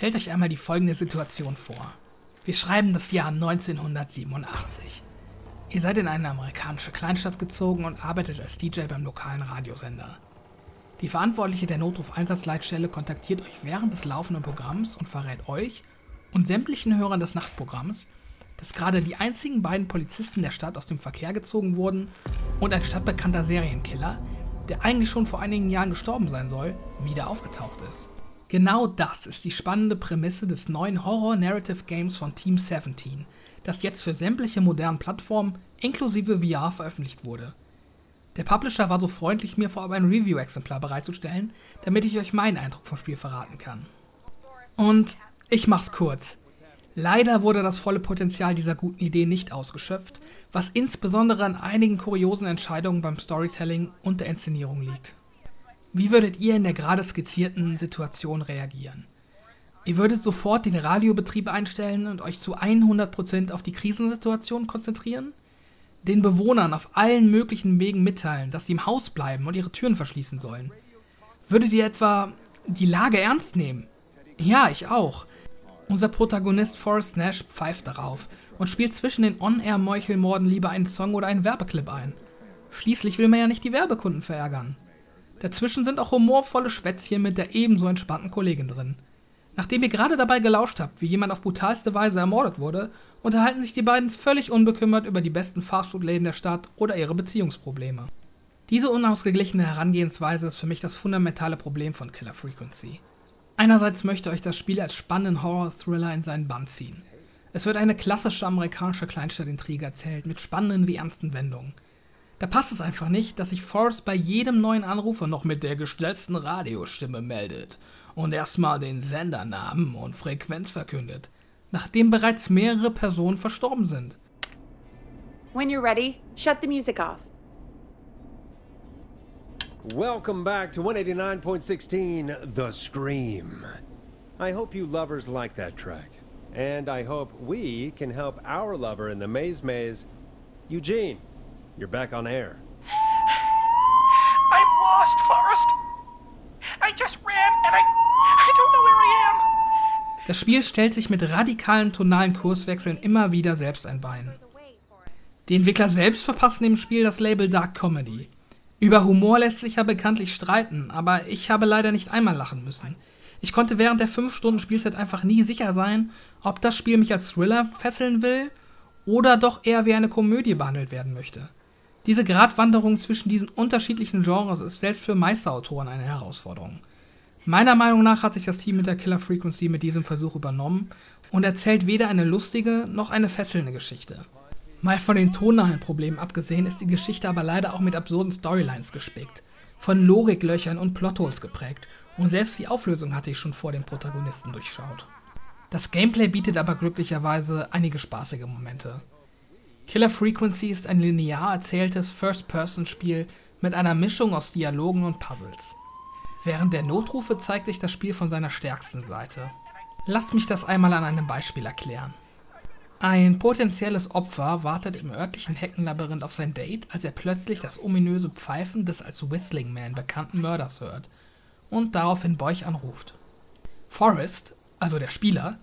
Stellt euch einmal die folgende Situation vor. Wir schreiben das Jahr 1987. Ihr seid in eine amerikanische Kleinstadt gezogen und arbeitet als DJ beim lokalen Radiosender. Die Verantwortliche der Notruf-Einsatzleitstelle kontaktiert euch während des laufenden Programms und verrät euch und sämtlichen Hörern des Nachtprogramms, dass gerade die einzigen beiden Polizisten der Stadt aus dem Verkehr gezogen wurden und ein stadtbekannter Serienkiller, der eigentlich schon vor einigen Jahren gestorben sein soll, wieder aufgetaucht ist. Genau das ist die spannende Prämisse des neuen Horror-Narrative Games von Team 17, das jetzt für sämtliche modernen Plattformen inklusive VR veröffentlicht wurde. Der Publisher war so freundlich, mir vorab ein Review-Exemplar bereitzustellen, damit ich euch meinen Eindruck vom Spiel verraten kann. Und ich mach's kurz. Leider wurde das volle Potenzial dieser guten Idee nicht ausgeschöpft, was insbesondere an einigen kuriosen Entscheidungen beim Storytelling und der Inszenierung liegt. Wie würdet ihr in der gerade skizzierten Situation reagieren? Ihr würdet sofort den Radiobetrieb einstellen und euch zu 100% auf die Krisensituation konzentrieren? Den Bewohnern auf allen möglichen Wegen mitteilen, dass sie im Haus bleiben und ihre Türen verschließen sollen? Würdet ihr etwa die Lage ernst nehmen? Ja, ich auch. Unser Protagonist Forrest Nash pfeift darauf und spielt zwischen den On-Air-Meuchelmorden lieber einen Song oder einen Werbeclip ein. Schließlich will man ja nicht die Werbekunden verärgern. Dazwischen sind auch humorvolle Schwätzchen mit der ebenso entspannten Kollegin drin. Nachdem ihr gerade dabei gelauscht habt, wie jemand auf brutalste Weise ermordet wurde, unterhalten sich die beiden völlig unbekümmert über die besten Fastfood-Läden der Stadt oder ihre Beziehungsprobleme. Diese unausgeglichene Herangehensweise ist für mich das fundamentale Problem von Killer Frequency. Einerseits möchte euch das Spiel als spannenden Horror-Thriller in seinen Bann ziehen. Es wird eine klassische amerikanische Kleinstadtintrige erzählt mit spannenden wie ernsten Wendungen. Da passt es einfach nicht, dass sich Forrest bei jedem neuen Anrufer noch mit der gestellten Radiostimme meldet und erstmal den Sendernamen und Frequenz verkündet, nachdem bereits mehrere Personen verstorben sind. When you're ready, shut the music off. Welcome back to 189.16 The Scream. I hope you lovers like that track. And I hope we can help our lover in the maze maze, Eugene. You're back on air. I'm lost, Forrest. I just ran and I I don't know where I am. Das Spiel stellt sich mit radikalen tonalen Kurswechseln immer wieder selbst ein Bein. Die Entwickler selbst verpassen dem Spiel das Label Dark Comedy. Über Humor lässt sich ja bekanntlich streiten, aber ich habe leider nicht einmal lachen müssen. Ich konnte während der 5 Stunden Spielzeit einfach nie sicher sein, ob das Spiel mich als Thriller fesseln will oder doch eher wie eine Komödie behandelt werden möchte. Diese Gratwanderung zwischen diesen unterschiedlichen Genres ist selbst für Meisterautoren eine Herausforderung. Meiner Meinung nach hat sich das Team mit der Killer Frequency mit diesem Versuch übernommen und erzählt weder eine lustige noch eine fesselnde Geschichte. Mal von den tonalen Problemen abgesehen, ist die Geschichte aber leider auch mit absurden Storylines gespickt, von Logiklöchern und Plotholes geprägt und selbst die Auflösung hatte ich schon vor dem Protagonisten durchschaut. Das Gameplay bietet aber glücklicherweise einige spaßige Momente. Killer Frequency ist ein linear erzähltes First-Person-Spiel mit einer Mischung aus Dialogen und Puzzles. Während der Notrufe zeigt sich das Spiel von seiner stärksten Seite. Lasst mich das einmal an einem Beispiel erklären. Ein potenzielles Opfer wartet im örtlichen Heckenlabyrinth auf sein Date, als er plötzlich das ominöse Pfeifen des als Whistling Man bekannten Mörders hört und daraufhin Boych anruft. Forrest, also der Spieler,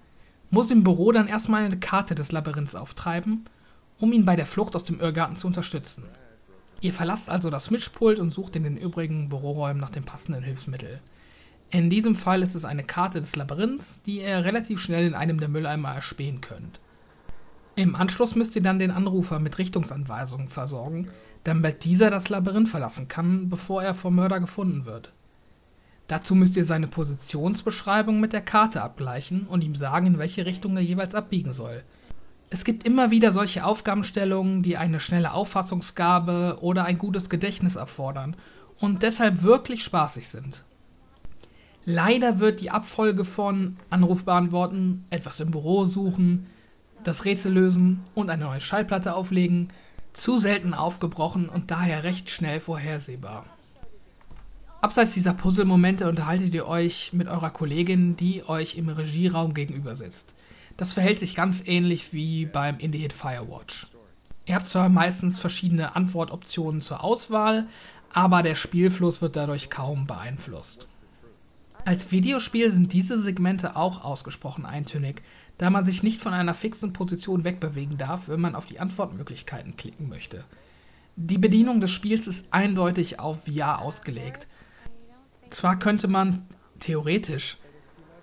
muss im Büro dann erstmal eine Karte des Labyrinths auftreiben um ihn bei der Flucht aus dem Irrgarten zu unterstützen. Ihr verlasst also das Mischpult und sucht in den übrigen Büroräumen nach dem passenden Hilfsmittel. In diesem Fall ist es eine Karte des Labyrinths, die ihr relativ schnell in einem der Mülleimer erspähen könnt. Im Anschluss müsst ihr dann den Anrufer mit Richtungsanweisungen versorgen, damit dieser das Labyrinth verlassen kann, bevor er vom Mörder gefunden wird. Dazu müsst ihr seine Positionsbeschreibung mit der Karte abgleichen und ihm sagen, in welche Richtung er jeweils abbiegen soll – es gibt immer wieder solche Aufgabenstellungen, die eine schnelle Auffassungsgabe oder ein gutes Gedächtnis erfordern und deshalb wirklich spaßig sind. Leider wird die Abfolge von Anruf beantworten, etwas im Büro suchen, das Rätsel lösen und eine neue Schallplatte auflegen zu selten aufgebrochen und daher recht schnell vorhersehbar. Abseits dieser Puzzle-Momente unterhaltet ihr euch mit eurer Kollegin, die euch im Regieraum gegenüber sitzt. Das verhält sich ganz ähnlich wie beim Indie-Hit Firewatch. Ihr habt zwar meistens verschiedene Antwortoptionen zur Auswahl, aber der Spielfluss wird dadurch kaum beeinflusst. Als Videospiel sind diese Segmente auch ausgesprochen eintönig, da man sich nicht von einer fixen Position wegbewegen darf, wenn man auf die Antwortmöglichkeiten klicken möchte. Die Bedienung des Spiels ist eindeutig auf VR ausgelegt. Zwar könnte man theoretisch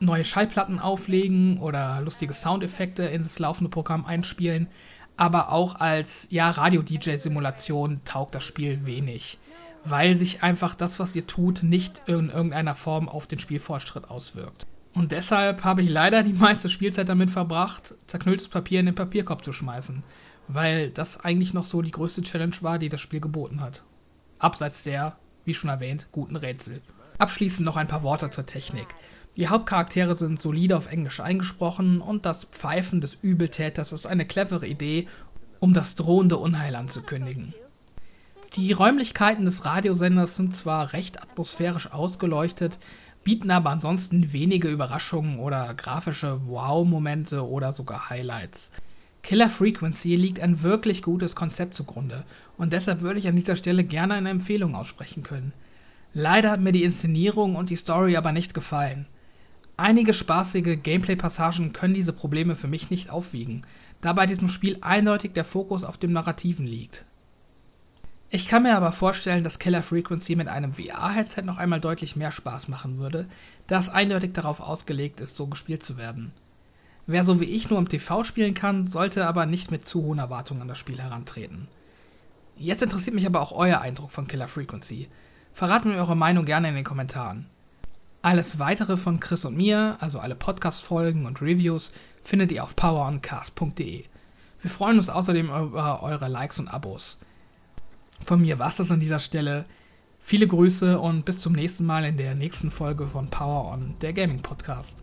neue Schallplatten auflegen oder lustige Soundeffekte ins laufende Programm einspielen, aber auch als ja, Radio-DJ-Simulation taugt das Spiel wenig, weil sich einfach das, was ihr tut, nicht in irgendeiner Form auf den Spielfortschritt auswirkt. Und deshalb habe ich leider die meiste Spielzeit damit verbracht, zerknülltes Papier in den Papierkorb zu schmeißen, weil das eigentlich noch so die größte Challenge war, die das Spiel geboten hat. Abseits der, wie schon erwähnt, guten Rätsel. Abschließend noch ein paar Worte zur Technik. Die Hauptcharaktere sind solide auf Englisch eingesprochen und das Pfeifen des Übeltäters ist eine clevere Idee, um das drohende Unheil anzukündigen. Die Räumlichkeiten des Radiosenders sind zwar recht atmosphärisch ausgeleuchtet, bieten aber ansonsten wenige Überraschungen oder grafische Wow-Momente oder sogar Highlights. Killer Frequency liegt ein wirklich gutes Konzept zugrunde und deshalb würde ich an dieser Stelle gerne eine Empfehlung aussprechen können. Leider hat mir die Inszenierung und die Story aber nicht gefallen. Einige spaßige Gameplay-Passagen können diese Probleme für mich nicht aufwiegen, da bei diesem Spiel eindeutig der Fokus auf dem Narrativen liegt. Ich kann mir aber vorstellen, dass Killer Frequency mit einem VR-Headset noch einmal deutlich mehr Spaß machen würde, da es eindeutig darauf ausgelegt ist, so gespielt zu werden. Wer so wie ich nur im TV spielen kann, sollte aber nicht mit zu hohen Erwartungen an das Spiel herantreten. Jetzt interessiert mich aber auch euer Eindruck von Killer Frequency. Verraten mir eure Meinung gerne in den Kommentaren. Alles weitere von Chris und mir, also alle Podcast-Folgen und Reviews, findet ihr auf poweroncast.de. Wir freuen uns außerdem über eure Likes und Abos. Von mir war es das an dieser Stelle. Viele Grüße und bis zum nächsten Mal in der nächsten Folge von Power On, der Gaming Podcast.